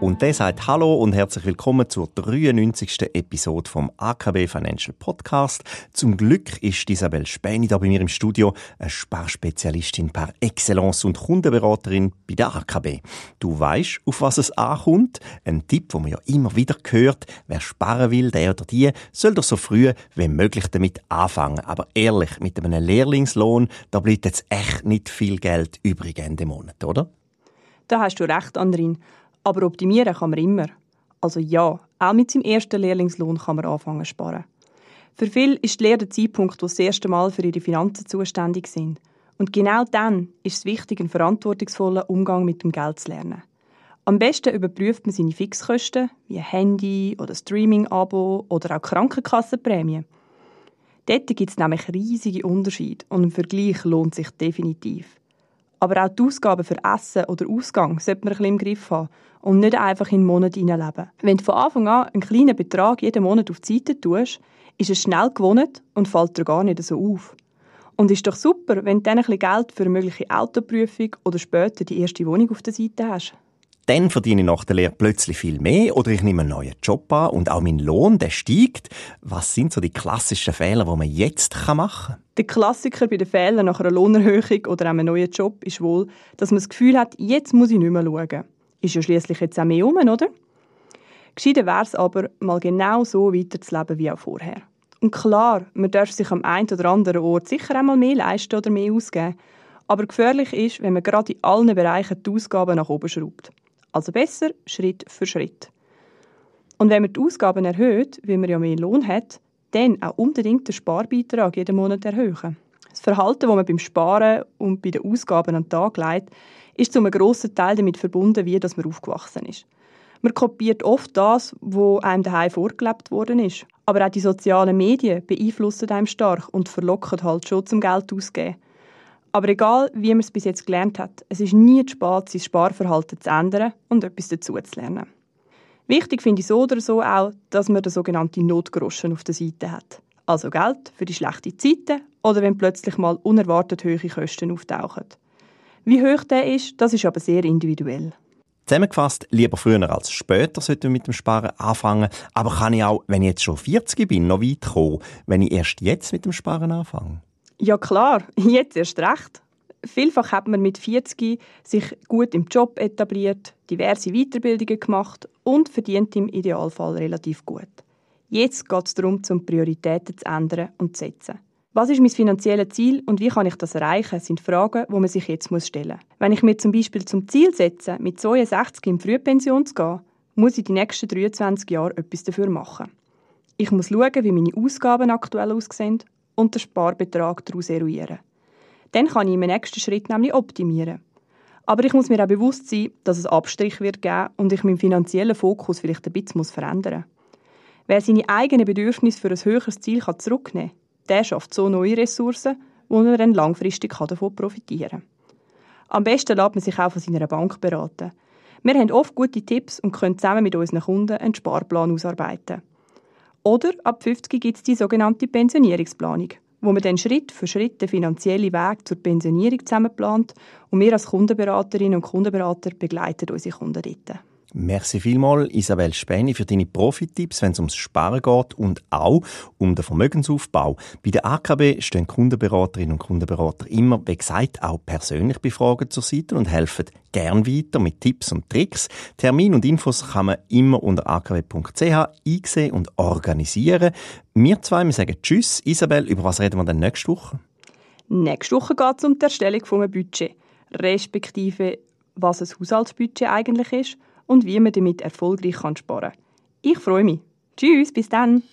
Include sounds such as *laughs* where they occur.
Und der sagt Hallo und herzlich willkommen zur 93. Episode vom AKB Financial Podcast. Zum Glück ist Isabel Späni da bei mir im Studio, eine Sparspezialistin par Excellence und Kundenberaterin bei der AKB. Du weißt, auf was es ankommt? Ein Tipp, den man ja immer wieder hört. Wer sparen will, der oder die, soll doch so früh wie möglich damit anfangen. Aber ehrlich, mit einem Lehrlingslohn, da bleibt jetzt echt nicht viel Geld übrig Ende Monat, oder? Da hast du recht, Andrin. Aber optimieren kann man immer. Also ja, auch mit seinem ersten Lehrlingslohn kann man anfangen zu sparen. Für viele ist die Lehre der Zeitpunkt, wo sie das erste Mal für ihre Finanzen zuständig sind. Und genau dann ist es wichtig, einen verantwortungsvollen Umgang mit dem Geld zu lernen. Am besten überprüft man seine Fixkosten, wie Handy oder Streaming-Abo oder auch Krankenkassenprämie. Dort gibt es nämlich riesige Unterschiede und ein Vergleich lohnt sich definitiv. Aber auch die Ausgaben für Essen oder Ausgang sollte man ein bisschen im Griff haben und nicht einfach in den Monat hineinleben. Wenn du von Anfang an einen kleinen Betrag jeden Monat auf die Seite tust, ist es schnell gewonnen und fällt dir gar nicht so auf. Und ist doch super, wenn du dann ein bisschen Geld für eine mögliche Autoprüfung oder später die erste Wohnung auf der Seite hast dann verdiene ich nach der Lehre plötzlich viel mehr oder ich nehme einen neuen Job an und auch mein Lohn, der steigt. Was sind so die klassischen Fehler, die man jetzt machen kann? Der Klassiker bei den Fehlern nach einer Lohnerhöhung oder einem neuen Job ist wohl, dass man das Gefühl hat, jetzt muss ich nicht mehr schauen. Ist ja schließlich jetzt auch mehr um, oder? Gescheiter wäre es aber, mal genau so weiterzuleben wie auch vorher. Und klar, man darf sich am einen oder anderen Ort sicher einmal mehr leisten oder mehr ausgeben. Aber gefährlich ist, wenn man gerade in allen Bereichen die Ausgaben nach oben schraubt. Also besser Schritt für Schritt. Und wenn man die Ausgaben erhöht, weil man ja mehr Lohn hat, dann auch unbedingt den Sparbeitrag jeden Monat erhöhen. Das Verhalten, das man beim Sparen und bei den Ausgaben an den Tag legt, ist zu einem grossen Teil damit verbunden, wie man aufgewachsen ist. Man kopiert oft das, was einem daheim vorgelebt worden ist. Aber auch die sozialen Medien beeinflussen einem stark und verlocken halt schon zum Geld auszugeben. Aber egal, wie man es bis jetzt gelernt hat, es ist nie zu spät, sein Sparverhalten zu ändern und etwas dazu zu lernen. Wichtig finde ich so oder so auch, dass man den sogenannten Notgroschen auf der Seite hat. Also Geld für die schlechten Zeiten oder wenn plötzlich mal unerwartet hohe Kosten auftauchen. Wie hoch der ist, das ist aber sehr individuell. Zusammengefasst, lieber früher als später sollten wir mit dem Sparen anfangen. Aber kann ich auch, wenn ich jetzt schon 40 bin, noch weit kommen, wenn ich erst jetzt mit dem Sparen anfange? Ja klar, *laughs* jetzt erst recht. Vielfach hat man mit 40 sich gut im Job etabliert, diverse Weiterbildungen gemacht und verdient im Idealfall relativ gut. Jetzt geht es darum, zum Prioritäten zu ändern und zu setzen. Was ist mein finanzielles Ziel und wie kann ich das erreichen, sind Fragen, die man sich jetzt stellen muss. Wenn ich mir zum Beispiel zum Ziel setze, mit 62 in Frühpension zu gehen, muss ich die nächsten 23 Jahre etwas dafür machen. Ich muss schauen, wie meine Ausgaben aktuell aussehen und den Sparbetrag daraus eruieren. Dann kann ich im nächsten Schritt nämlich optimieren. Aber ich muss mir auch bewusst sein, dass es Abstrich wird geben und ich meinen finanziellen Fokus vielleicht ein bisschen verändern muss. Wer seine eigenen Bedürfnisse für ein höheres Ziel zurücknehmen kann, der schafft so neue Ressourcen, wo er dann langfristig davon profitieren kann. Am besten lässt man sich auch von seiner Bank beraten. Wir haben oft gute Tipps und können zusammen mit unseren Kunden einen Sparplan ausarbeiten. Oder ab 50 gibt es die sogenannte Pensionierungsplanung, wo man dann Schritt für Schritt den finanziellen Weg zur Pensionierung zusammenplant und wir als Kundenberaterinnen und Kundenberater begleiten unsere Kunden dort. Merci vielmals, Isabel Späni, für deine Profitipps, wenn es ums Sparen geht und auch um den Vermögensaufbau. Bei der AKB stehen Kundenberaterinnen und Kundenberater immer, wie gesagt, auch persönlich befragen zur Seite und helfen gern weiter mit Tipps und Tricks. Termin und Infos kann man immer unter akw.ch einsehen und organisieren. Wir zwei, wir sagen Tschüss. Isabel, über was reden wir denn nächste Woche? Nächste Woche geht es um die Erstellung eines Budget, respektive was ein Haushaltsbudget eigentlich ist und wie man damit erfolgreich sparen kann. Ich freue mich. Tschüss, bis dann.